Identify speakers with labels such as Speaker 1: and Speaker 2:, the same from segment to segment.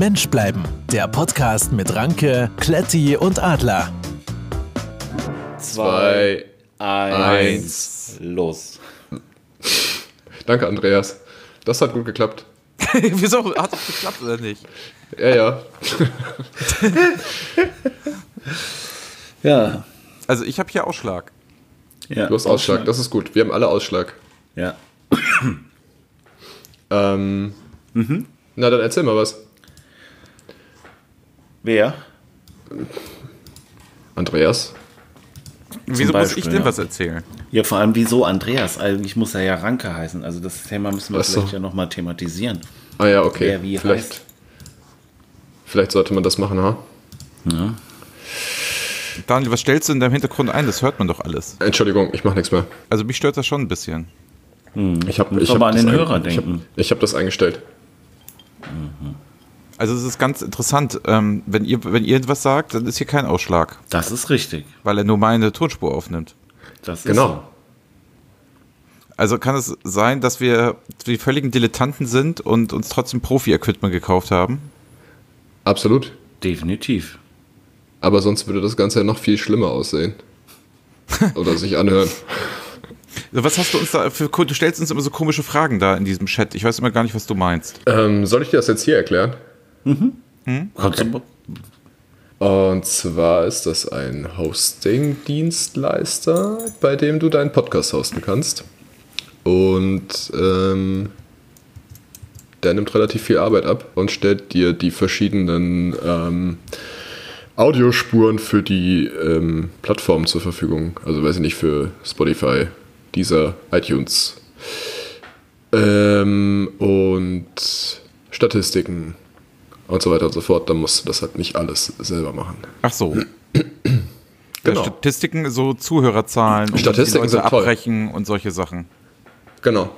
Speaker 1: Mensch bleiben. Der Podcast mit Ranke, Kletti und Adler.
Speaker 2: Zwei, eins, los.
Speaker 3: Danke, Andreas. Das hat gut geklappt.
Speaker 2: Wieso? Hat es geklappt oder nicht?
Speaker 3: Ja, ja.
Speaker 4: Ja.
Speaker 2: Also ich habe hier Ausschlag.
Speaker 4: ja.
Speaker 3: Du hast Ausschlag, das ist gut. Wir haben alle Ausschlag.
Speaker 4: Ja.
Speaker 3: Ähm, Na, dann erzähl mal was.
Speaker 4: Wer?
Speaker 3: Andreas.
Speaker 2: Wieso muss ich
Speaker 4: Beispiel,
Speaker 2: denn
Speaker 4: ja.
Speaker 2: was erzählen?
Speaker 4: Ja, vor allem wieso Andreas? Eigentlich muss er ja Ranke heißen. Also das Thema müssen wir
Speaker 3: Ach so.
Speaker 4: vielleicht ja nochmal thematisieren.
Speaker 3: Ah ja, okay.
Speaker 4: Wer wie
Speaker 3: vielleicht,
Speaker 4: heißt.
Speaker 3: vielleicht sollte man das machen, ha?
Speaker 2: Daniel, was stellst du in deinem Hintergrund ein? Das hört man doch alles.
Speaker 3: Entschuldigung, ich mache nichts mehr.
Speaker 2: Also mich stört das schon ein bisschen.
Speaker 3: Ich habe
Speaker 4: Muss
Speaker 3: ich
Speaker 4: aber
Speaker 3: hab
Speaker 4: an den Hörer
Speaker 3: hab-
Speaker 4: denken.
Speaker 3: Ich habe das eingestellt.
Speaker 2: Also es ist ganz interessant, ähm, wenn ihr wenn ihr etwas sagt, dann ist hier kein Ausschlag,
Speaker 4: Das ist richtig.
Speaker 2: weil er nur meine Tonspur aufnimmt.
Speaker 4: Das ist
Speaker 3: Genau.
Speaker 2: Also kann es sein, dass wir die völligen Dilettanten sind und uns trotzdem Profi-Equipment gekauft haben?
Speaker 3: Absolut.
Speaker 4: So. Definitiv.
Speaker 3: Aber sonst würde das Ganze ja noch viel schlimmer aussehen. Oder sich anhören.
Speaker 2: Was hast du uns da für du stellst uns immer so komische Fragen da in diesem Chat. Ich weiß immer gar nicht, was du meinst.
Speaker 3: Ähm, soll ich dir das jetzt hier erklären?
Speaker 4: Kannst du-
Speaker 3: Und zwar ist das ein Hosting-Dienstleister, bei dem du deinen Podcast hosten kannst. Und ähm, der nimmt relativ viel Arbeit ab und stellt dir die verschiedenen ähm, Audiospuren für die ähm, Plattformen zur Verfügung. Also weiß ich nicht, für Spotify, Deezer, iTunes. Ähm, und Statistiken und so weiter und so fort. Dann musst du das halt nicht alles selber machen.
Speaker 2: Ach so.
Speaker 3: Genau.
Speaker 2: Ja, Statistiken, so Zuhörerzahlen, und
Speaker 3: Statistiken
Speaker 2: die Leute
Speaker 3: sind toll.
Speaker 2: abbrechen und solche Sachen.
Speaker 3: Genau.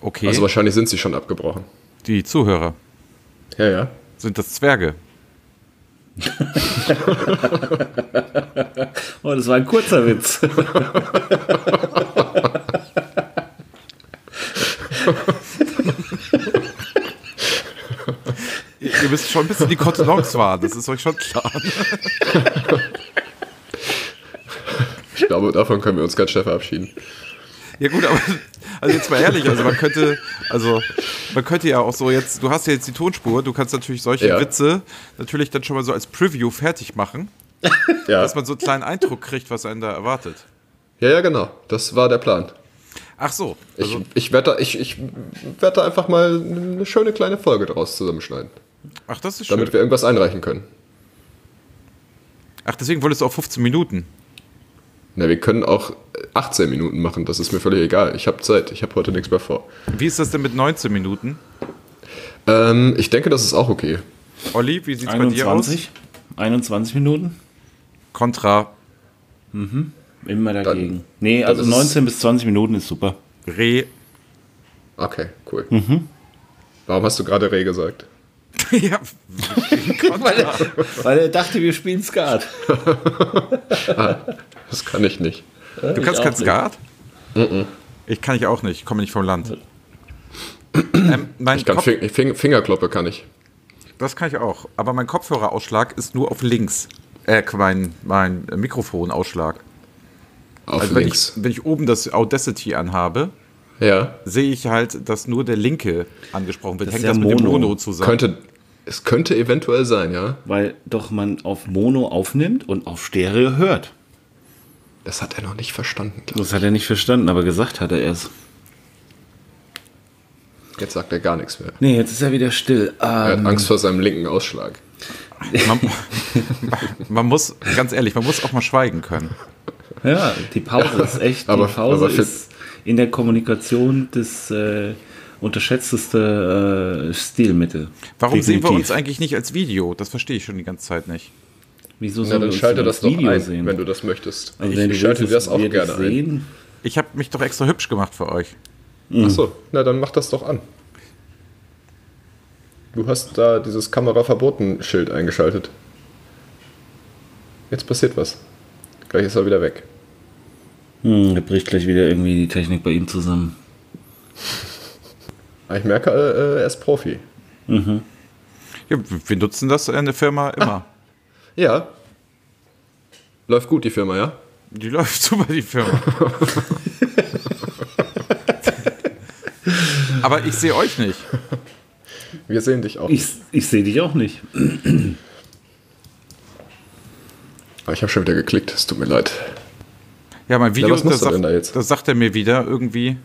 Speaker 2: Okay.
Speaker 3: Also wahrscheinlich sind sie schon abgebrochen.
Speaker 2: die Zuhörer
Speaker 3: Ja, ja.
Speaker 2: sind das Zwerge.
Speaker 4: Oh, das war ein kurzer Witz.
Speaker 2: Ihr, ihr müsst schon ein bisschen die Kontenance wahren, das ist euch schon klar.
Speaker 3: Ich glaube, davon können wir uns ganz schnell verabschieden.
Speaker 2: Ja gut, aber also jetzt mal ehrlich, also man könnte, also man könnte ja auch so jetzt, du hast ja jetzt die Tonspur, du kannst natürlich solche
Speaker 3: Ja.
Speaker 2: Witze natürlich dann schon mal so als Preview fertig machen,
Speaker 3: Ja,
Speaker 2: dass man so einen kleinen Eindruck kriegt, was einen da erwartet.
Speaker 3: ja, ja genau. Das war der Plan.
Speaker 2: Ach so,
Speaker 3: Ich,
Speaker 2: also,
Speaker 3: ich werde da, ich, ich werd da einfach mal eine schöne kleine Folge draus zusammenschneiden,
Speaker 2: ach das ist schön.
Speaker 3: damit wir irgendwas einreichen können.
Speaker 2: Ach, deswegen wolltest du auch 15 Minuten.
Speaker 3: Na, wir können auch 18 Minuten machen, das ist mir völlig egal. Ich habe Zeit, ich habe heute nichts mehr vor.
Speaker 2: Wie ist das denn mit 19 Minuten?
Speaker 3: Ähm, ich denke, das ist auch okay.
Speaker 2: Olli, wie sieht's bei dir aus?
Speaker 4: 21? 21 Minuten?
Speaker 2: Kontra
Speaker 4: Immer dagegen. nee,
Speaker 3: dann
Speaker 4: also
Speaker 3: ist es-
Speaker 4: 19 bis 20 Minuten ist super.
Speaker 2: Re.
Speaker 3: Okay, cool. Warum hast du gerade Reh gesagt?
Speaker 2: ja, Kontra.
Speaker 4: Weil er dachte, wir spielen Skat.
Speaker 3: Das kann ich nicht.
Speaker 2: Du kannst
Speaker 4: auch
Speaker 2: kein
Speaker 4: nicht.
Speaker 2: Skat? Ich kann ich auch nicht, ich komme nicht vom Land. ähm, mein
Speaker 3: Ich kann
Speaker 2: Kopf,
Speaker 3: Fing Fing Fingerkloppe kann ich.
Speaker 2: das kann ich auch. Aber mein Kopfhörerausschlag ist nur auf links. Äh, mein, mein Mikrofonausschlag.
Speaker 3: Auf
Speaker 2: Also wenn
Speaker 3: links.
Speaker 2: ich, wenn ich oben das Audacity anhabe,
Speaker 3: Ja.
Speaker 2: sehe ich halt, dass nur der linke angesprochen wird.
Speaker 4: Das
Speaker 2: Hängt
Speaker 4: ist
Speaker 2: das
Speaker 4: ja
Speaker 2: mit dem
Speaker 4: Mono.
Speaker 2: Mono zusammen?
Speaker 3: Könnte, es könnte eventuell sein, ja.
Speaker 4: Weil doch man auf Mono aufnimmt und auf Stereo hört.
Speaker 3: Das hat er noch nicht verstanden.
Speaker 4: Das hat er nicht verstanden, aber gesagt hat er erst.
Speaker 3: ich. Jetzt sagt er gar nichts mehr.
Speaker 4: Nee, jetzt ist er wieder still.
Speaker 3: Er
Speaker 4: Ähm,
Speaker 3: hat Angst vor seinem linken Ausschlag.
Speaker 2: Man, man muss, ganz ehrlich, man muss auch mal schweigen können.
Speaker 4: ja, die Pause ist echt.
Speaker 3: aber-
Speaker 4: die Pause
Speaker 3: aber für-
Speaker 4: ist in der Kommunikation das äh, unterschätzteste äh, Stilmittel.
Speaker 2: Warum sehen wir
Speaker 4: Definitiv.
Speaker 2: uns eigentlich nicht als Video? Das verstehe ich schon die ganze Zeit nicht.
Speaker 4: Wieso sollen wir
Speaker 3: dann
Speaker 4: uns
Speaker 3: schalte das
Speaker 4: als
Speaker 3: doch
Speaker 4: Video
Speaker 3: ein,
Speaker 4: sehen?
Speaker 3: wenn du das möchtest.
Speaker 4: also
Speaker 3: ich
Speaker 4: wenn du
Speaker 3: ich schalte das auch gerne ein.
Speaker 4: sehen.
Speaker 2: Ich habe mich doch extra hübsch gemacht für euch.
Speaker 3: Achso, na dann mach das doch an. Du hast da dieses Kameraverboten-Schild eingeschaltet. Jetzt passiert was. Gleich ist er wieder weg.
Speaker 4: Hm, da bricht gleich wieder irgendwie die Technik bei ihm zusammen.
Speaker 3: Aber ich merke, äh, er ist Profi.
Speaker 2: Ja, wir nutzen das in der Firma immer.
Speaker 3: Ja. Läuft gut, die Firma, ja?
Speaker 2: Die läuft super, die Firma. Aber ich sehe euch nicht.
Speaker 3: Wir sehen dich auch.
Speaker 4: Ich, ich sehe dich auch nicht.
Speaker 3: Ah, Ich habe schon wieder geklickt, es tut mir leid.
Speaker 2: Ja, mein Video,
Speaker 3: was machst
Speaker 2: da,
Speaker 3: du denn
Speaker 2: sagt,
Speaker 3: da jetzt?
Speaker 2: da sagt er mir wieder irgendwie,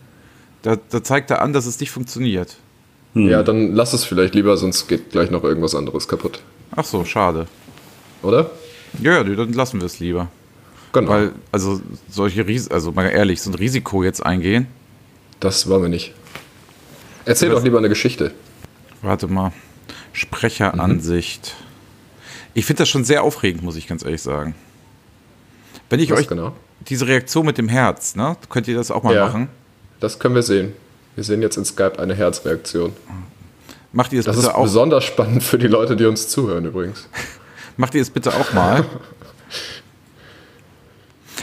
Speaker 2: da, da zeigt er an, dass es nicht funktioniert.
Speaker 3: Ja, dann lass es vielleicht lieber, sonst geht gleich noch irgendwas anderes kaputt.
Speaker 2: Ach so, schade.
Speaker 3: Oder?
Speaker 2: Ja, ja, dann lassen wir es lieber.
Speaker 3: Genau.
Speaker 2: Weil, also, solche Ris also mal ehrlich, so ein Risiko jetzt eingehen.
Speaker 3: das wollen wir nicht. Erzähl
Speaker 2: Das-
Speaker 3: doch lieber eine Geschichte.
Speaker 2: Warte mal. Sprecheransicht. Ich finde das schon sehr aufregend, muss ich ganz ehrlich sagen. Wenn ich
Speaker 3: Was
Speaker 2: euch
Speaker 3: genau?
Speaker 2: Diese Reaktion mit dem Herz, ne? Könnt ihr das auch mal
Speaker 3: Ja.
Speaker 2: machen?
Speaker 3: Das können wir sehen. Wir sehen jetzt in Skype eine Herzreaktion.
Speaker 2: Macht ihr es
Speaker 3: Das ist
Speaker 2: bitte auch?
Speaker 3: besonders spannend für die Leute, die uns zuhören übrigens.
Speaker 2: Macht ihr es bitte auch mal?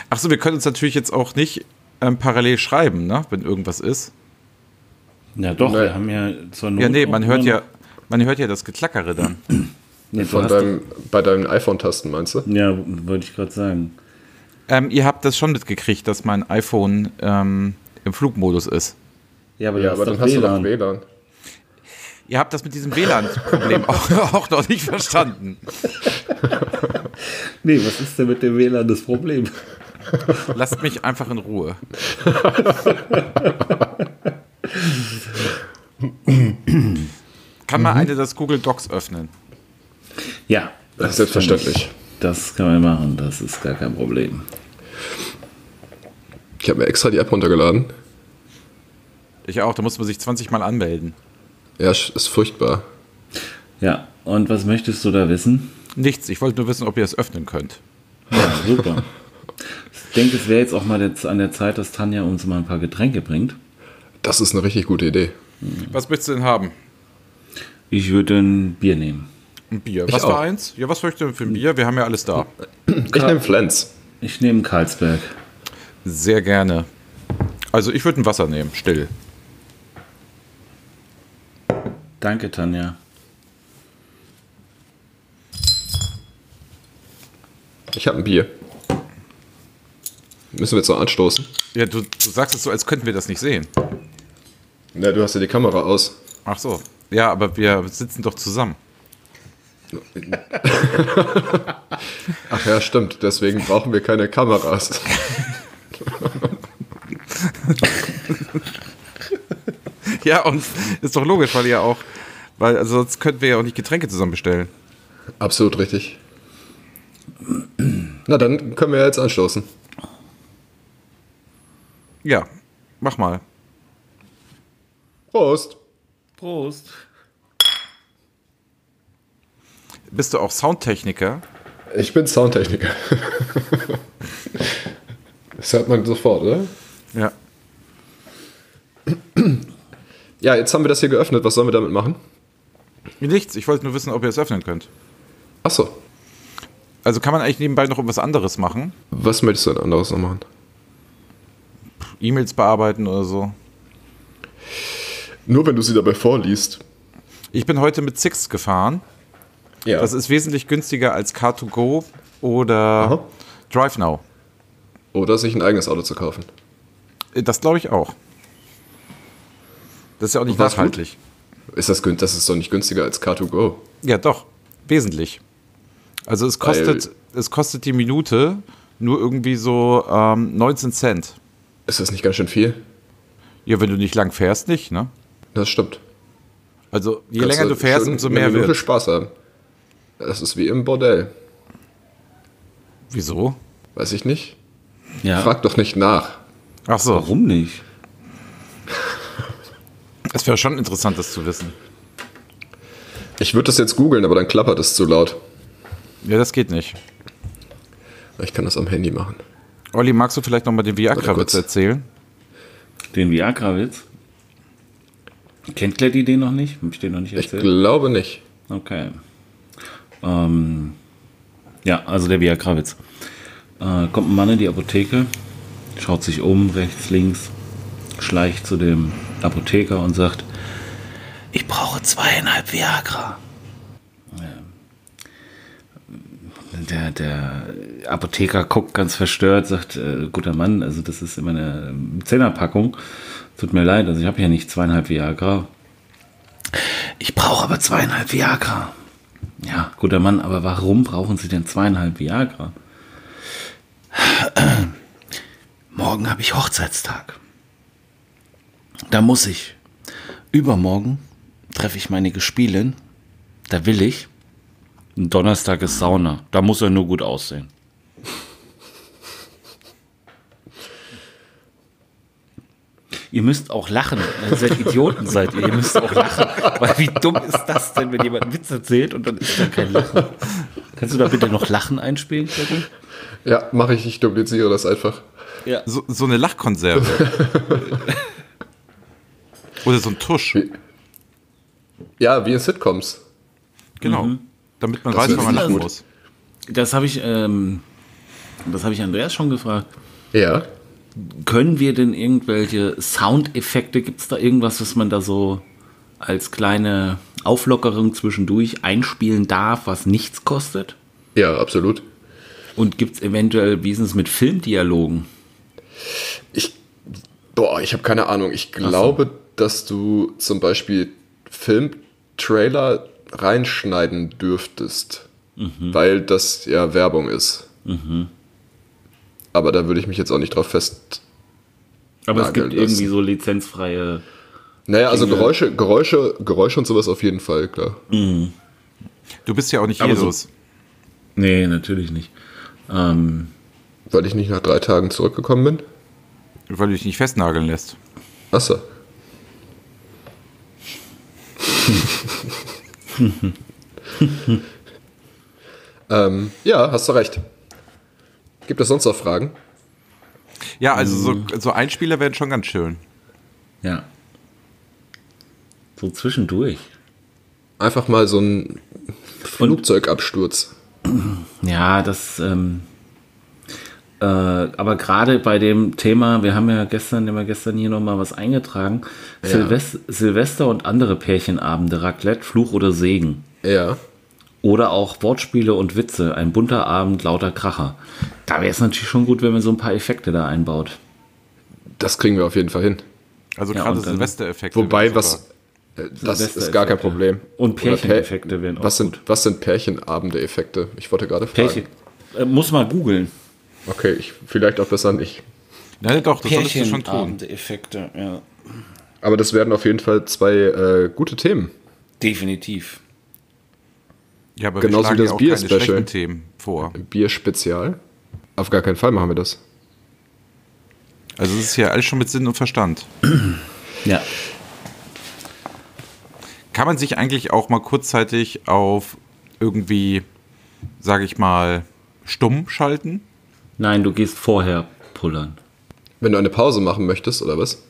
Speaker 2: Achso, wir können uns natürlich jetzt auch nicht ähm, parallel schreiben, ne? Wenn irgendwas ist.
Speaker 4: Ja, doch,
Speaker 3: Nee.
Speaker 4: wir haben ja zur Not.
Speaker 2: Ja, nee, man hört ja, man hört ja das Geklackere dann.
Speaker 4: Nee,
Speaker 3: Von deinem, bei deinen iPhone-Tasten, meinst du?
Speaker 4: ja, wollte ich gerade sagen.
Speaker 2: Ähm, ihr habt das schon mitgekriegt, dass mein iPhone ähm, im Flugmodus ist.
Speaker 4: Ja, aber,
Speaker 3: Ja, aber dann hast du doch
Speaker 4: WLAN.
Speaker 3: WLAN.
Speaker 2: Ihr habt das mit diesem WLAN-Problem auch, auch noch nicht verstanden.
Speaker 4: Nee, was ist denn mit dem WLAN das Problem?
Speaker 2: Lasst mich einfach in Ruhe. Kann mal eine das Google Docs öffnen?
Speaker 4: Ja,
Speaker 3: Das ist selbstverständlich.
Speaker 4: Das kann man machen, das ist gar kein Problem.
Speaker 3: Ich habe mir extra die App runtergeladen.
Speaker 2: Ich auch, da muss man sich 20 Mal anmelden.
Speaker 3: Ja, ist furchtbar.
Speaker 4: Ja, und was möchtest du da wissen?
Speaker 2: Nichts, ich wollte nur wissen, ob ihr es öffnen könnt.
Speaker 4: Ja, super. Ich denke, es wäre jetzt auch mal jetzt an der Zeit, dass Tanja uns mal ein paar Getränke bringt.
Speaker 3: Das ist eine richtig gute Idee.
Speaker 2: Was möchtest du denn haben?
Speaker 4: Ich würde ein Bier nehmen.
Speaker 2: Ein Bier.
Speaker 3: Ich
Speaker 2: was
Speaker 3: auch.
Speaker 2: für eins? Ja, was möchtest du denn für ein Bier? Wir haben ja alles da.
Speaker 3: Ich nehme Flens.
Speaker 4: Ich nehme Karlsberg.
Speaker 2: Sehr gerne. Also ich würde ein Wasser nehmen, still.
Speaker 4: Danke, Tanja.
Speaker 3: Ich habe ein Bier. Müssen wir jetzt noch anstoßen?
Speaker 2: Ja, du, du sagst es so, als könnten wir das nicht sehen.
Speaker 3: Ja, du hast ja die Kamera aus.
Speaker 2: Ach so. Ja, aber wir sitzen doch zusammen.
Speaker 3: Ach ja, stimmt. Deswegen brauchen wir keine Kameras.
Speaker 2: Ja, und ist doch logisch, weil ihr auch, weil also sonst könnten wir ja auch nicht Getränke zusammen bestellen.
Speaker 3: Absolut richtig. Na, dann können wir jetzt anstoßen.
Speaker 2: Ja, mach mal.
Speaker 3: Prost.
Speaker 4: Prost.
Speaker 2: Bist du auch Soundtechniker?
Speaker 3: Ich bin Soundtechniker. Das hört man sofort, oder?
Speaker 2: Ja.
Speaker 3: Ja, jetzt haben wir das hier geöffnet. Was sollen wir damit machen?
Speaker 2: Nichts, ich wollte nur wissen, ob ihr es öffnen könnt.
Speaker 3: Achso.
Speaker 2: Also kann man eigentlich nebenbei noch irgendwas anderes machen?
Speaker 3: Was möchtest du denn anderes noch machen?
Speaker 2: E-Mails bearbeiten oder so?
Speaker 3: Nur wenn du sie dabei vorliest.
Speaker 2: Ich bin heute mit Six gefahren.
Speaker 3: Ja.
Speaker 2: Das ist wesentlich günstiger als Car2Go oder. DriveNow.
Speaker 3: Oder sich ein eigenes Auto zu kaufen.
Speaker 2: Das glaube ich auch. Das ist ja auch nicht
Speaker 3: gut?
Speaker 2: nachhaltig.
Speaker 3: Ist das, das ist doch nicht günstiger als Car2Go.
Speaker 2: Ja, doch. Wesentlich. Also es kostet, es kostet die Minute nur irgendwie so ähm, 19 Cent.
Speaker 3: Ist das nicht ganz schön viel?
Speaker 2: Ja, wenn du nicht lang fährst, nicht, ne?
Speaker 3: Das stimmt.
Speaker 2: Also je
Speaker 3: Kannst
Speaker 2: länger du fährst, umso mehr wird.
Speaker 3: Spaß haben. Das ist wie im Bordell.
Speaker 2: Wieso?
Speaker 3: Weiß ich nicht.
Speaker 4: Ja,
Speaker 3: Frag doch nicht nach.
Speaker 2: Ach so,
Speaker 4: warum nicht?
Speaker 2: es wäre schon interessant, das zu wissen.
Speaker 3: Ich würde das jetzt googeln, aber dann klappert es zu laut.
Speaker 2: Ja, das geht nicht.
Speaker 3: Ich kann das am Handy machen.
Speaker 2: Olli, magst du vielleicht nochmal den Viagra-Witz erzählen?
Speaker 4: Den Viagra-Witz? Kennt Kletti den noch nicht? Hab ich den noch nicht
Speaker 3: Ich
Speaker 4: erzählt?
Speaker 3: glaube nicht.
Speaker 4: Okay. Ähm, ja, also der Viagra-Witz. Äh, kommt ein Mann in die Apotheke, schaut sich um, rechts, links, schleicht zu dem Apotheker und sagt, ich brauche zweieinhalb Viagra. der, der Apotheker guckt ganz verstört, sagt, äh, guter Mann, also das ist immer eine Zehnerpackung. Tut mir leid, also ich habe ja nicht zweieinhalb Viagra. Ich brauche aber zweieinhalb Viagra. Ja, guter Mann, aber warum brauchen Sie denn zweieinhalb Viagra? Morgen habe ich Hochzeitstag. Da muss ich. Übermorgen treffe ich meine Gespielin. Da will ich. Donnerstag ist Sauna. Da muss er nur gut aussehen. Ihr müsst auch lachen. Ihr seid Idioten, seid ihr. Ihr müsst auch lachen. Weil wie dumm ist das denn, wenn jemand einen Witz erzählt und dann ist da kein Lachen? Kannst du da bitte noch Lachen einspielen, Kevin?
Speaker 3: Ja, mache ich. Ich dupliziere das einfach.
Speaker 4: Ja.
Speaker 2: So, so eine Lachkonserve. Oder so ein Tusch.
Speaker 3: Ja, wie in Sitcoms.
Speaker 2: Genau. Damit man
Speaker 3: Das
Speaker 2: weiß, wann man lachen muss.
Speaker 4: Das habe ich, ähm, das habe ich Andreas schon gefragt.
Speaker 3: Ja.
Speaker 4: Können wir denn irgendwelche Soundeffekte, gibt es da irgendwas, was man da so als kleine Auflockerung zwischendurch einspielen darf, was nichts kostet?
Speaker 3: Ja, absolut.
Speaker 4: Und gibt es eventuell, wie ist es mit Filmdialogen?
Speaker 3: Ich, boah, ich habe keine Ahnung. Ich glaube, dass du zum Beispiel Filmtrailer reinschneiden dürftest, weil das ja Werbung ist. Aber da würde ich mich jetzt auch nicht drauf fest.
Speaker 4: Aber es gibt irgendwie
Speaker 3: lassen.
Speaker 4: so lizenzfreie.
Speaker 3: Naja, also
Speaker 4: Dinge.
Speaker 3: Geräusche, Geräusche, Geräusche und sowas auf jeden Fall, klar.
Speaker 2: Du bist ja auch nicht
Speaker 4: Aber so-
Speaker 2: Jesus.
Speaker 4: Nee, natürlich nicht. Ähm,
Speaker 3: Weil ich nicht nach drei Tagen zurückgekommen bin.
Speaker 2: Weil du dich nicht festnageln lässt.
Speaker 3: Achso. ähm, ja, hast du recht. Gibt es sonst noch Fragen?
Speaker 2: Ja, also so, so Einspieler wären schon ganz schön.
Speaker 4: ja. So zwischendurch.
Speaker 3: Einfach mal so ein Flugzeugabsturz.
Speaker 4: Ja, das, ähm, äh, aber gerade bei dem Thema, wir haben ja gestern, immer gestern hier nochmal was eingetragen, Silvest Silvester und andere Pärchenabende, Raclette, Fluch oder Segen.
Speaker 3: Ja.
Speaker 4: Oder auch Wortspiele und Witze, ein bunter Abend, lauter Kracher. Da wäre es natürlich schon gut, wenn man so ein paar Effekte da einbaut.
Speaker 3: Das kriegen wir auf jeden Fall hin.
Speaker 2: Also
Speaker 4: Ja,
Speaker 2: gerade Silvestereffekte.
Speaker 3: Wobei, was. äh, Das ist gar kein. Problem.
Speaker 4: Und Pärcheneffekte wären auch
Speaker 3: was sind,
Speaker 4: gut.
Speaker 3: was sind Pärchenabende-Effekte? Ich wollte gerade fragen.
Speaker 4: Pärchen. Äh, muss mal googeln.
Speaker 3: Okay, ich, vielleicht auch besser nicht.
Speaker 2: Nein, doch, das solltest du schon tun.
Speaker 4: Pärchenabende-Effekte, ja.
Speaker 3: Aber das werden auf jeden Fall zwei äh, gute Themen.
Speaker 4: Definitiv.
Speaker 2: Ja, aber
Speaker 3: Genauso
Speaker 2: wir schlagen
Speaker 3: wie das
Speaker 2: ja auch
Speaker 3: Bier-Special.
Speaker 2: keine schlechten Themen vor.
Speaker 3: Bier-Spezial. Auf gar keinen Fall machen wir das.
Speaker 2: Also es ist ja alles schon mit Sinn und Verstand.
Speaker 4: Ja.
Speaker 2: Kann man sich eigentlich auch mal kurzzeitig auf irgendwie, sage ich mal, stumm schalten?
Speaker 4: Nein, du gehst vorher pullern.
Speaker 3: Wenn du eine Pause machen möchtest, oder was?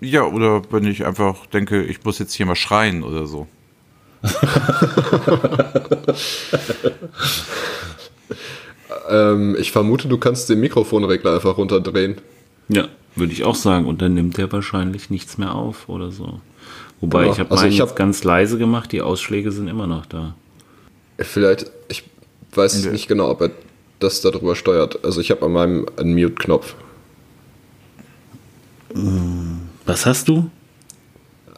Speaker 2: Ja, oder wenn ich einfach denke, ich muss jetzt hier mal schreien oder so.
Speaker 3: Ähm, ich vermute, du kannst den Mikrofonregler einfach runterdrehen.
Speaker 4: Ja, würde ich auch sagen. Und dann nimmt der wahrscheinlich nichts mehr auf oder so. Wobei,
Speaker 3: Genau.
Speaker 4: ich habe
Speaker 3: Also
Speaker 4: meinen
Speaker 3: hab-
Speaker 4: ganz leise gemacht, die Ausschläge sind immer noch da.
Speaker 3: Vielleicht, ich weiß
Speaker 2: Nee.
Speaker 3: nicht genau, ob er das darüber steuert. Also ich habe an meinem einen Mute-Knopf.
Speaker 4: Was hast du?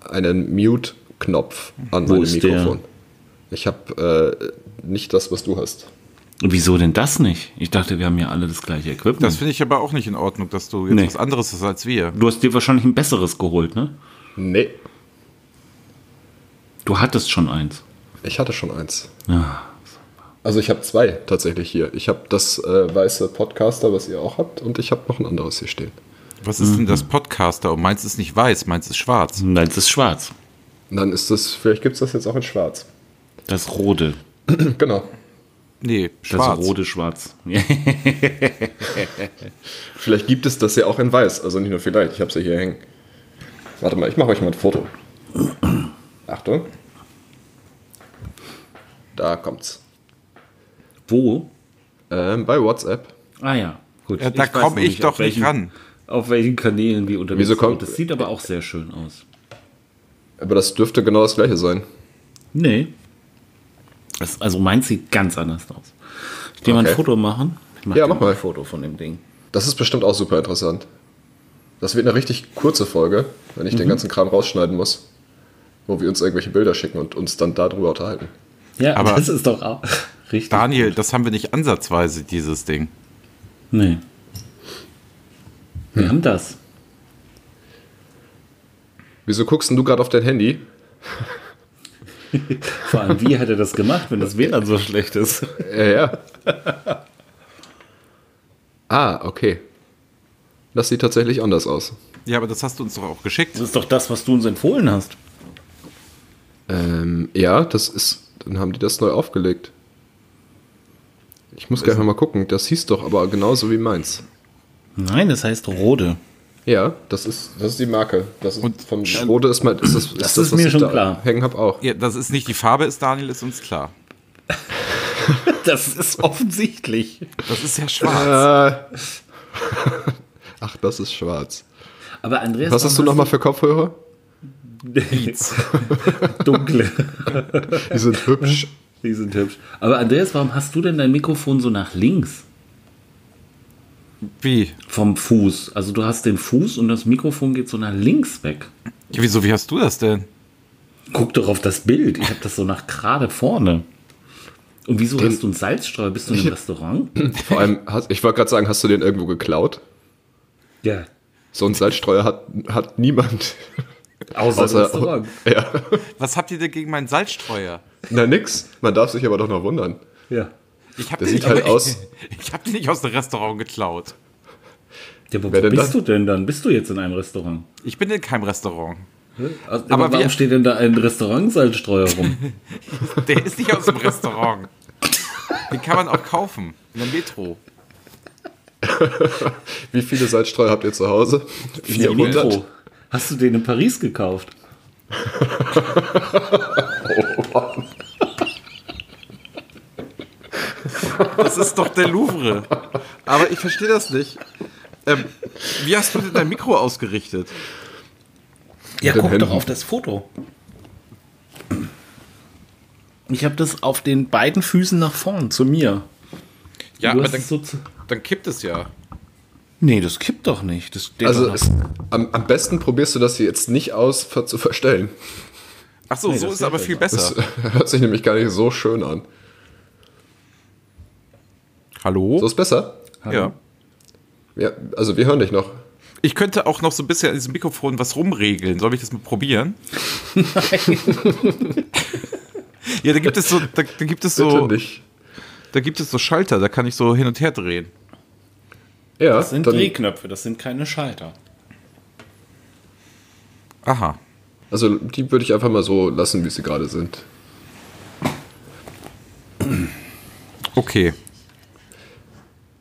Speaker 3: Einen Mute-Knopf an
Speaker 4: Wo
Speaker 3: meinem
Speaker 4: ist der?
Speaker 3: Mikrofon. Ich habe äh, nicht das, was du hast.
Speaker 4: Wieso denn das nicht? Ich dachte, wir haben ja alle das gleiche Equipment.
Speaker 2: Das finde ich aber auch nicht in Ordnung, dass du jetzt
Speaker 4: Nee.
Speaker 2: was anderes hast als wir.
Speaker 4: du hast dir wahrscheinlich ein besseres geholt, ne?
Speaker 3: Nee,
Speaker 4: Du hattest schon eins.
Speaker 3: ich hatte schon eins.
Speaker 4: Ja.
Speaker 3: Also ich habe zwei tatsächlich hier. Ich habe das äh, weiße Podcaster, was ihr auch habt, und ich habe noch ein anderes hier stehen.
Speaker 2: Was ist denn das Podcaster? Und meins ist nicht weiß, meins ist schwarz.
Speaker 4: Nein, es ist schwarz.
Speaker 3: Und dann ist das, vielleicht gibt es das jetzt auch in schwarz.
Speaker 4: Das rote.
Speaker 3: genau.
Speaker 2: Nee,
Speaker 4: Das
Speaker 2: schwarz.
Speaker 4: rote Schwarz.
Speaker 3: Vielleicht gibt es das ja auch in weiß. Also nicht nur vielleicht, ich habe sie hier hängen. Warte mal, ich mache euch mal ein Foto. Achtung. Da kommt's.
Speaker 4: Wo?
Speaker 3: Ähm, bei WhatsApp.
Speaker 4: Ah ja, gut.
Speaker 2: Ja, da komme ich doch
Speaker 4: auf welchen,
Speaker 2: nicht ran.
Speaker 4: Auf welchen Kanälen wir unterwegs
Speaker 3: Wieso kommt-
Speaker 4: sind. Das sieht aber auch sehr schön aus.
Speaker 3: Aber das dürfte genau das gleiche sein.
Speaker 4: Nee. Das, also meins sieht ganz anders aus. Ich dir mal ein
Speaker 3: Okay.
Speaker 4: Foto machen? Ich mach
Speaker 3: Ja, mach mal.
Speaker 4: ein Foto von dem Ding.
Speaker 3: Das ist bestimmt auch super interessant. Das wird eine richtig kurze Folge, wenn ich
Speaker 4: Mhm.
Speaker 3: den ganzen Kram rausschneiden muss. Wo wir uns irgendwelche Bilder schicken und uns dann darüber unterhalten.
Speaker 4: Ja,
Speaker 2: Aber-
Speaker 4: das ist doch auch richtig.
Speaker 2: Daniel, das haben wir nicht ansatzweise, dieses Ding.
Speaker 4: Nee. Wir
Speaker 3: Hm.
Speaker 4: haben das.
Speaker 3: Wieso guckst denn du gerade auf dein Handy?
Speaker 4: Vor allem, wie hat er das gemacht, wenn das WLAN so schlecht ist?
Speaker 3: Ja, ja. ah, okay. Das sieht tatsächlich anders aus.
Speaker 2: Ja, aber das hast du uns doch auch geschickt.
Speaker 4: Das ist doch das, was du uns empfohlen hast.
Speaker 3: Ähm, ja, das ist. Dann haben die das neu aufgelegt. Ich muss gleich mal gucken. Das hieß doch aber genauso wie meins.
Speaker 4: Nein, das heißt Rode.
Speaker 3: Ja, das ist, das ist die Marke. Das ist
Speaker 2: Und-
Speaker 3: von Rode ist mal. Ist das,
Speaker 4: Das
Speaker 3: das,
Speaker 4: ist
Speaker 3: was
Speaker 4: mir
Speaker 3: ich
Speaker 4: schon
Speaker 3: da
Speaker 4: klar.
Speaker 3: Hängen hab auch.
Speaker 2: Ja, das ist nicht die Farbe, ist Daniel, ist uns klar.
Speaker 4: Das ist offensichtlich.
Speaker 2: Das ist ja schwarz.
Speaker 3: Äh, Ach, das ist schwarz.
Speaker 4: Aber Andreas,
Speaker 3: Was hast du nochmal für Kopfhörer?
Speaker 2: Beats.
Speaker 4: dunkle?
Speaker 3: Die sind hübsch.
Speaker 4: Die sind hübsch. Aber Andreas, warum hast du denn dein Mikrofon so nach links
Speaker 2: Wie?
Speaker 4: vom Fuß? Also du hast den Fuß und das Mikrofon geht so nach links weg.
Speaker 2: Ja, wieso, wie hast du das denn?
Speaker 4: Guck doch auf das Bild. Ich habe das so nach gerade vorne. Und wieso hast du einen Salzstreuer? Bist du in einem Restaurant?
Speaker 3: Vor allem, ich wollte gerade sagen, hast du den irgendwo geklaut?
Speaker 4: Ja.
Speaker 3: So einen Salzstreuer hat, hat niemand.
Speaker 4: Außer,
Speaker 3: Außer-
Speaker 4: Restaurant.
Speaker 3: Ja.
Speaker 2: Was habt ihr denn gegen meinen Salzstreuer?
Speaker 3: Na nix. Man darf sich aber doch noch wundern.
Speaker 4: Ja.
Speaker 2: Ich hab
Speaker 3: Der
Speaker 2: den
Speaker 3: sieht
Speaker 2: nicht-
Speaker 3: halt aus-
Speaker 2: Ich hab den nicht aus dem Restaurant geklaut.
Speaker 4: Ja, wo
Speaker 3: denn
Speaker 4: bist
Speaker 3: dann?
Speaker 4: du denn dann? Bist du jetzt in einem Restaurant?
Speaker 2: Ich bin in keinem Restaurant.
Speaker 4: Aber,
Speaker 2: Aber
Speaker 4: warum
Speaker 2: wir-
Speaker 4: steht denn da ein Restaurantsalzstreuer rum?
Speaker 2: Der ist nicht aus dem Restaurant. Den kann man auch kaufen. In der Metro.
Speaker 3: Wie viele Salzstreuer habt ihr zu Hause?
Speaker 4: In der
Speaker 3: 400?
Speaker 4: Metro. Hast du den in Paris gekauft?
Speaker 2: Das ist doch der Louvre. Aber ich verstehe das nicht. Ähm, wie hast du denn dein Mikro ausgerichtet?
Speaker 4: Ja, guck
Speaker 3: Händen.
Speaker 4: doch auf das Foto. Ich habe das auf den beiden Füßen nach vorn, zu mir.
Speaker 2: Ja, aber dann,
Speaker 4: so zu
Speaker 2: dann kippt es ja.
Speaker 4: nee, das kippt doch nicht. Das
Speaker 3: Also
Speaker 4: doch
Speaker 3: es, am, am besten probierst du das hier jetzt nicht aus ver- zu verstellen.
Speaker 2: Ach so,
Speaker 4: Nee,
Speaker 2: so
Speaker 4: das
Speaker 2: ist aber viel
Speaker 3: Das
Speaker 2: besser.
Speaker 3: hört sich nämlich gar nicht so schön an.
Speaker 2: Hallo?
Speaker 3: So ist besser.
Speaker 2: ja.
Speaker 3: Ja, also wir hören dich noch.
Speaker 2: Ich könnte auch noch so ein bisschen an diesem Mikrofon was rumregeln. Soll ich das mal probieren? ja, da gibt es so, da, da gibt es so, da gibt es so Schalter, da kann ich so hin und her drehen.
Speaker 3: Ja,
Speaker 4: Das sind
Speaker 3: dann,
Speaker 4: Drehknöpfe, das sind keine Schalter.
Speaker 2: Aha.
Speaker 3: also die würde ich einfach mal so lassen, wie sie gerade sind.
Speaker 2: Okay.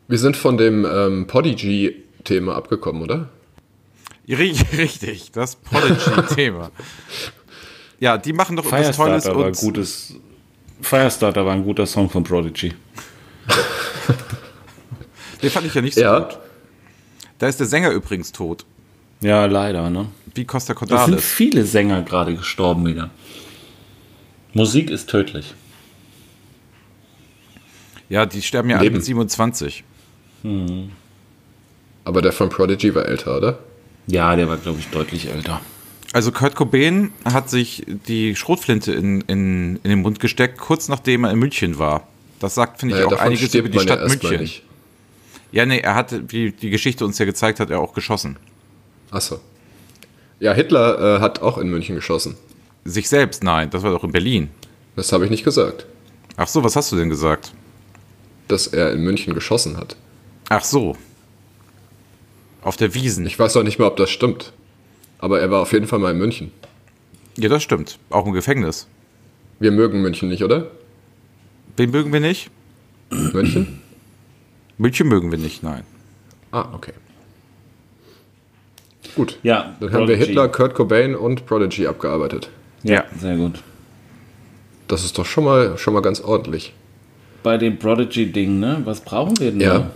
Speaker 3: Wir sind von dem ähm, Podigy-Thema abgekommen, oder?
Speaker 2: Ri- Richtig, das Prodigy-Thema. Ja, die machen doch was Tolles
Speaker 4: Firestarter war,
Speaker 2: und
Speaker 4: gutes, Firestarter war ein guter Song von Prodigy.
Speaker 2: den fand ich ja nicht so
Speaker 3: Ja.
Speaker 2: gut. Da ist der Sänger übrigens tot.
Speaker 4: Ja, leider, ne?
Speaker 2: Wie Costa
Speaker 4: Es sind
Speaker 2: Cordalis.
Speaker 4: viele Sänger gerade gestorben wieder. Musik ist tödlich.
Speaker 2: Ja, die sterben ja alle mit 27.
Speaker 3: Aber der von Prodigy war älter, oder?
Speaker 4: Ja, der war, glaube ich, deutlich älter.
Speaker 2: Also Kurt Cobain hat sich die Schrotflinte in, in, in den Mund gesteckt, kurz nachdem er in München war. Das sagt, finde ich,
Speaker 3: Naja,
Speaker 2: auch
Speaker 3: davon
Speaker 2: einiges über die
Speaker 3: ja
Speaker 2: Stadt
Speaker 3: erstmal
Speaker 2: München.
Speaker 3: nicht.
Speaker 2: Ja, nee, er hatte, wie die Geschichte uns ja gezeigt hat, er auch geschossen.
Speaker 3: Achso. Ja, Hitler äh, hat auch in München geschossen.
Speaker 2: Sich selbst, nein, das war doch in Berlin.
Speaker 3: Das habe ich nicht gesagt.
Speaker 2: Ach so, was hast du denn gesagt?
Speaker 3: Dass er in München geschossen hat.
Speaker 2: Ach so. Auf der Wiesen.
Speaker 3: Ich weiß auch nicht mehr, ob das stimmt. Aber er war auf jeden Fall mal in München.
Speaker 2: Ja, das stimmt. Auch im Gefängnis.
Speaker 3: Wir mögen München nicht, oder?
Speaker 2: Wen mögen wir nicht?
Speaker 3: München?
Speaker 2: München mögen wir nicht, nein.
Speaker 3: Ah, okay. Gut.
Speaker 4: Ja,
Speaker 3: Dann haben wir
Speaker 4: Prodigy.
Speaker 3: Hitler, Kurt Cobain und Prodigy abgearbeitet.
Speaker 4: Ja, sehr gut.
Speaker 3: Das ist doch schon mal, schon mal ganz ordentlich.
Speaker 4: Bei dem Prodigy-Ding, ne? Was brauchen wir denn
Speaker 3: Ja.
Speaker 4: da?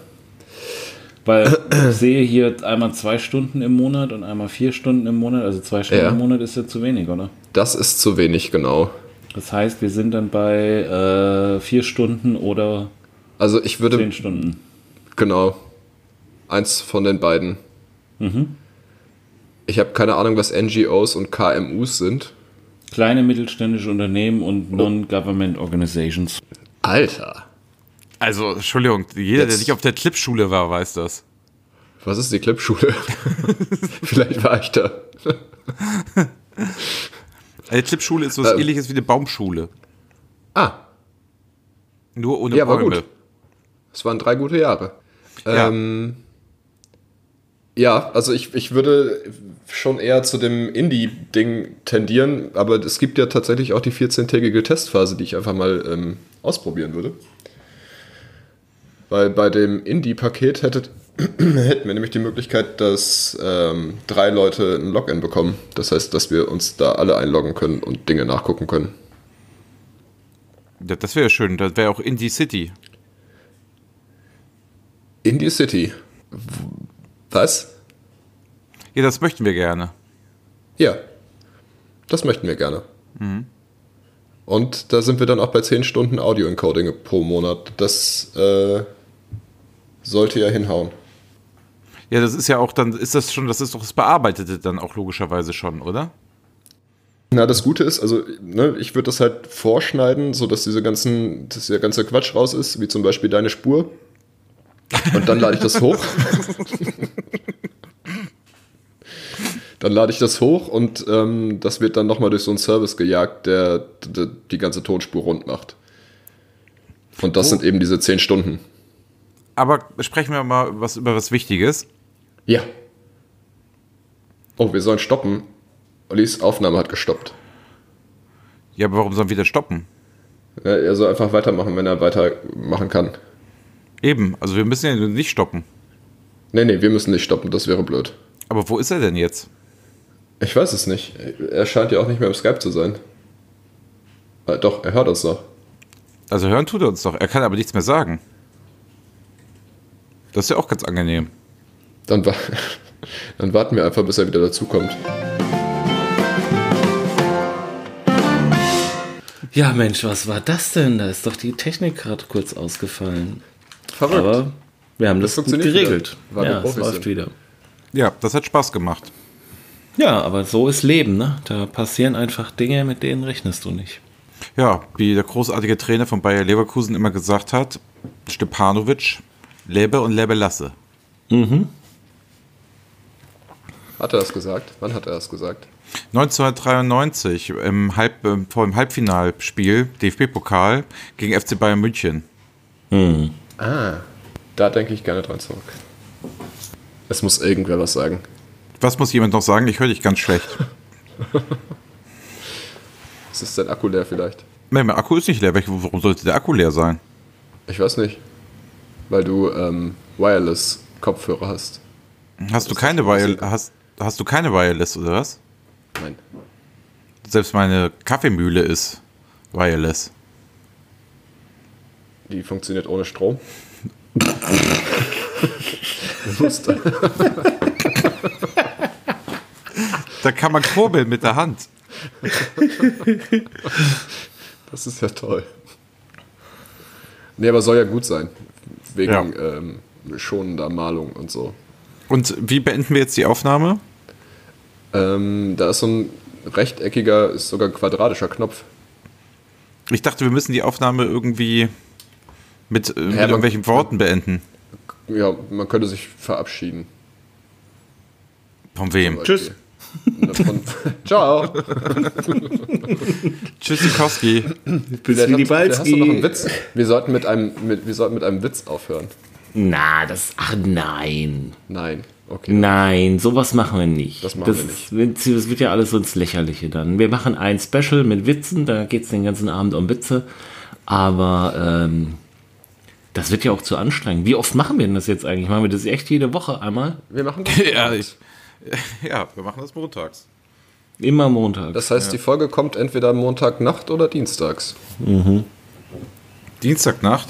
Speaker 4: Weil ich sehe hier einmal zwei Stunden im Monat und einmal vier Stunden im Monat. Also zwei Stunden
Speaker 3: Ja.
Speaker 4: im Monat ist ja zu wenig, oder?
Speaker 3: Das ist zu wenig, genau.
Speaker 4: Das heißt, wir sind dann bei äh, vier Stunden oder
Speaker 3: Also ich würde,
Speaker 4: zehn Stunden.
Speaker 3: genau, eins von den beiden. Ich habe keine Ahnung, was NGOs und KMUs sind.
Speaker 4: Kleine mittelständische Unternehmen und Non-Government Organizations.
Speaker 3: Alter.
Speaker 2: Also, Entschuldigung, jeder, der
Speaker 3: Jetzt-
Speaker 2: nicht auf der Clipschule war, weiß das.
Speaker 3: Was ist die Clipschule? Vielleicht war ich da.
Speaker 2: Eine Clipschule ist so was
Speaker 3: Ähm.
Speaker 2: ähnliches wie eine Baumschule.
Speaker 3: Ah,
Speaker 2: Nur ohne
Speaker 3: Ja, war
Speaker 2: Bäume.
Speaker 3: gut. es waren drei gute Jahre.
Speaker 2: Ja.
Speaker 3: Ähm, ja, also ich, ich würde schon eher zu dem Indie-Ding tendieren, aber es gibt ja tatsächlich auch die 14-tägige Testphase, die ich einfach mal ähm, ausprobieren würde. Weil bei dem Indie-Paket hättet, hätten wir nämlich die Möglichkeit, dass ähm, drei Leute ein Login bekommen. Das heißt, dass wir uns da alle einloggen können und Dinge nachgucken können.
Speaker 2: Ja, das wäre schön. Das wäre auch Indie City.
Speaker 3: Indie City. Was?
Speaker 2: Ja, das möchten wir gerne.
Speaker 3: Ja, das möchten wir gerne. Und da sind wir dann auch bei 10 Stunden Audio-Encoding pro Monat. Das äh, sollte ja hinhauen.
Speaker 2: Ja, das ist ja auch dann, ist das schon, das ist doch das Bearbeitete dann auch logischerweise schon, oder?
Speaker 3: Na, das Gute ist, also ne, ich würde das halt vorschneiden, sodass diese ganzen, dass der ganze Quatsch raus ist, wie zum Beispiel deine Spur. Und dann lade ich das hoch. dann lade ich das hoch und ähm, das wird dann nochmal durch so einen Service gejagt, der, d- die ganze Tonspur rund macht. Und das sind eben diese 10 Stunden.
Speaker 2: Aber sprechen wir mal was über was Wichtiges.
Speaker 3: Ja. Oh, wir sollen stoppen. Ollis Aufnahme hat gestoppt.
Speaker 2: Ja, aber warum sollen wir das stoppen?
Speaker 3: Ja, er soll einfach weitermachen, wenn er weitermachen kann.
Speaker 2: Eben, also wir müssen ja nicht stoppen.
Speaker 3: Nee, nee, wir müssen nicht stoppen, das wäre blöd.
Speaker 2: Aber wo ist er denn jetzt?
Speaker 3: Ich weiß es nicht. Er scheint ja auch nicht mehr im Skype zu sein. Ah, doch, er hört uns noch.
Speaker 2: Also hören tut er uns doch. Er kann aber nichts mehr sagen. Das ist ja auch ganz angenehm.
Speaker 3: Dann, wa dann warten wir einfach, bis er wieder dazukommt.
Speaker 4: Ja, Mensch, was war das denn? Da ist doch die Technik gerade kurz ausgefallen.
Speaker 3: Verrückt.
Speaker 4: Aber wir haben das,
Speaker 3: Das
Speaker 4: gut geregelt.
Speaker 3: wieder, wir
Speaker 4: ja, es läuft wieder.
Speaker 2: Ja, das hat Spaß gemacht.
Speaker 4: Ja, aber so ist Leben, ne? Da passieren einfach Dinge, mit denen rechnest du nicht.
Speaker 2: Ja, wie der großartige Trainer von Bayer Leverkusen immer gesagt hat, Stepanovic, lebe und lebe lasse.
Speaker 3: Hat er das gesagt? Wann hat er das gesagt?
Speaker 2: 1993 im Halb, ähm, vor dem Halbfinalspiel DFB-Pokal gegen FC Bayern München.
Speaker 3: Ah, da denke ich gerne dran zurück. Es muss irgendwer was sagen.
Speaker 2: Was muss jemand noch sagen? Ich höre dich ganz schlecht.
Speaker 3: Es ist sein Akku leer vielleicht.
Speaker 2: Nein, mein Akku ist nicht leer. Warum sollte der Akku leer sein?
Speaker 3: Ich weiß nicht. Weil du ähm, Wireless-Kopfhörer hast.
Speaker 2: Hast du keine Wireless, hast, hast du keine Wireless oder was?
Speaker 3: Nein.
Speaker 2: Selbst meine Kaffeemühle ist Wireless.
Speaker 3: Die funktioniert ohne Strom. Muster.
Speaker 2: Da kann man kurbeln mit der Hand.
Speaker 3: Das ist ja toll. Nee, aber soll ja gut sein. Wegen
Speaker 2: Ja.
Speaker 3: ähm, schonender Malung und so.
Speaker 2: Und wie beenden wir jetzt die Aufnahme?
Speaker 3: Ähm, da ist so ein rechteckiger, ist sogar ein quadratischer Knopf.
Speaker 2: Ich dachte, wir müssen die Aufnahme irgendwie mit, äh, mit irgendwelchen Worten beenden.
Speaker 3: Ja, man könnte sich verabschieden.
Speaker 2: Von wem?
Speaker 3: Tschüss. Von, ciao.
Speaker 2: Tschüssikowski.
Speaker 4: Bis wie die
Speaker 3: Vielleicht hast du noch einen
Speaker 4: Balski.
Speaker 3: Witz. Wir sollten mit einem, mit, wir sollten mit einem Witz aufhören.
Speaker 4: Na, das. Ach nein.
Speaker 3: Nein. Okay.
Speaker 4: Nein, sowas machen wir nicht.
Speaker 3: Das machen wir
Speaker 4: ist- wird- Das wird ja alles so ins Lächerliche dann. Wir machen ein Special mit Witzen, da geht es den ganzen Abend um Witze. Aber ähm, das wird ja auch zu anstrengend. Wie oft machen wir denn das jetzt eigentlich? Machen wir das echt jede Woche einmal?
Speaker 3: Wir machen das.
Speaker 2: ja, ich, ja, wir machen das montags.
Speaker 4: Immer Montag.
Speaker 3: Das heißt, die Folge kommt entweder Montagnacht oder dienstags.
Speaker 2: Dienstagnacht?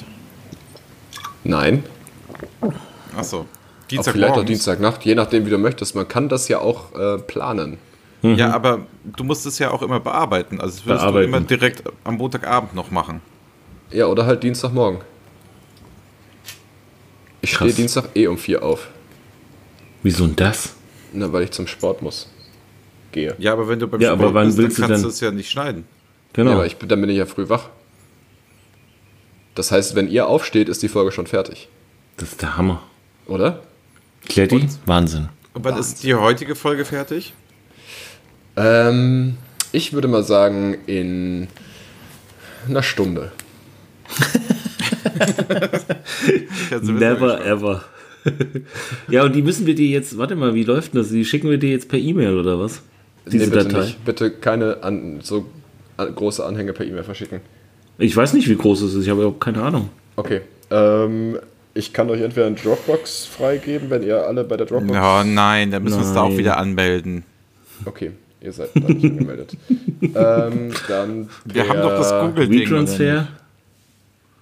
Speaker 3: Nein.
Speaker 2: Achso.
Speaker 3: Auch vielleicht auch. Dienstagnacht, je nachdem, wie du möchtest. Man kann das ja auch äh, planen.
Speaker 2: Ja, aber du musst es ja auch immer bearbeiten. Also das würdest
Speaker 4: Bearbeiten.
Speaker 2: du immer direkt am Montagabend noch machen.
Speaker 3: Ja, oder halt Dienstagmorgen. Ich stehe. Dienstag eh um vier auf.
Speaker 4: Wieso denn das?
Speaker 3: Na, weil ich zum Sport muss. Gehe.
Speaker 2: Ja, aber wenn du beim
Speaker 4: Ja, aber wann
Speaker 2: bist,
Speaker 4: willst
Speaker 2: dann kannst du es ja nicht schneiden.
Speaker 4: Genau.
Speaker 3: Ja, aber ich, bin- dann bin ich ja früh wach. Das heißt, wenn ihr aufsteht, ist die Folge schon fertig.
Speaker 4: das ist der Hammer.
Speaker 3: Oder?
Speaker 4: Kletti? Wahnsinn.
Speaker 2: Und wann ist die heutige Folge fertig?
Speaker 3: Ähm, ich würde mal sagen, in einer Stunde.
Speaker 4: Never ever. Ja, und die müssen wir dir jetzt, warte mal, wie läuft denn das? Die schicken wir dir jetzt per E-Mail oder was? Diese
Speaker 3: bitte
Speaker 4: Datei.
Speaker 3: nicht. Bitte keine an, so große Anhänge per E-Mail verschicken.
Speaker 4: Ich weiß nicht, wie groß es ist, ich habe überhaupt keine Ahnung.
Speaker 3: Okay. Ähm, ich kann euch entweder einen Dropbox freigeben, wenn ihr alle bei der Dropbox.
Speaker 2: Oh nein, dann müssen wir uns da auch wieder anmelden.
Speaker 3: Okay, ihr seid da nicht angemeldet. ähm, dann
Speaker 2: Wir haben doch das Google-Ding. oder
Speaker 4: WeTransfer?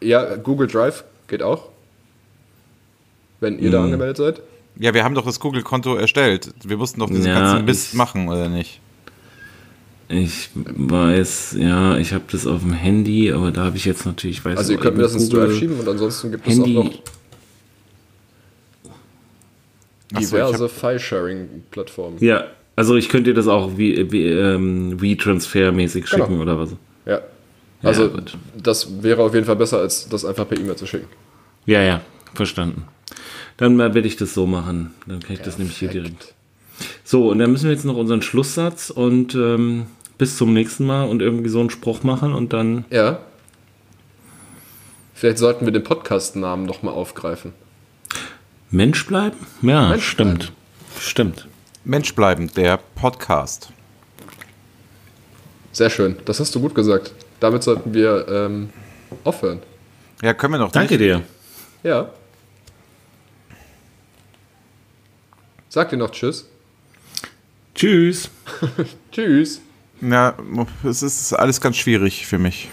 Speaker 3: Ja, Google Drive geht auch. Wenn ihr da angemeldet seid.
Speaker 2: Ja, wir haben doch das Google-Konto erstellt. Wir mussten doch diesen
Speaker 4: Ja,
Speaker 2: ganzen Mist
Speaker 4: ich-
Speaker 2: machen, oder nicht?
Speaker 4: Ich weiß, ja, ich habe das auf dem Handy, aber da habe ich jetzt natürlich, ich weiß
Speaker 3: Also ihr könnt mir das ins
Speaker 4: Google-
Speaker 3: Drive schieben und ansonsten gibt
Speaker 4: Handy.
Speaker 3: es auch noch
Speaker 2: Ach so,
Speaker 3: diverse File-Sharing-Plattformen.
Speaker 4: Ja, also ich könnte dir das auch wie, wie ähm, WeTransfer-mäßig
Speaker 3: Genau.
Speaker 4: schicken oder was?
Speaker 3: Ja. Also
Speaker 4: Ja,
Speaker 3: das wäre auf jeden Fall besser, als das einfach per E-Mail zu schicken.
Speaker 4: Ja, ja, verstanden. Dann werde ich das so machen. Dann kann ich das nämlich hier direkt. So, und dann müssen wir jetzt noch unseren Schlusssatz und ähm, bis zum nächsten Mal und irgendwie so einen Spruch machen und dann.
Speaker 3: Ja. Vielleicht sollten wir den Podcast-Namen nochmal aufgreifen.
Speaker 4: Mensch bleiben? Ja,
Speaker 3: Mensch
Speaker 4: stimmt.
Speaker 3: bleiben.
Speaker 4: Stimmt.
Speaker 2: Mensch bleiben, der Podcast.
Speaker 3: Sehr schön. Das hast du gut gesagt. Damit sollten wir ähm, aufhören.
Speaker 2: Ja, können wir noch
Speaker 4: Danke
Speaker 2: nicht.
Speaker 4: dir.
Speaker 3: Ja. Sag dir noch Tschüss.
Speaker 4: Tschüss.
Speaker 3: Tschüss.
Speaker 2: Ja, es ist alles ganz schwierig für mich.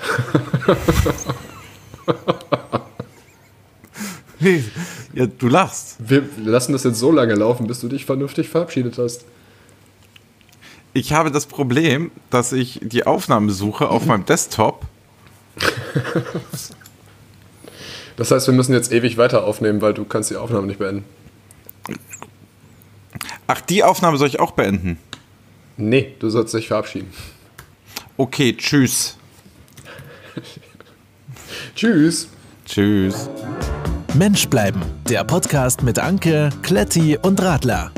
Speaker 2: ja, du lachst.
Speaker 3: Wir lassen das jetzt so lange laufen, bis du dich vernünftig verabschiedet hast.
Speaker 2: Ich habe das Problem, dass ich die Aufnahme suche auf meinem Desktop.
Speaker 3: Das heißt, wir müssen jetzt ewig weiter aufnehmen, weil du kannst die Aufnahme nicht beenden.
Speaker 2: Ach, die Aufnahme soll ich auch beenden.
Speaker 3: Nee, du sollst dich verabschieden.
Speaker 2: Okay, tschüss.
Speaker 3: Tschüss.
Speaker 2: Tschüss.
Speaker 1: Mensch bleiben, der Podcast mit Anke, Kletti und Radler.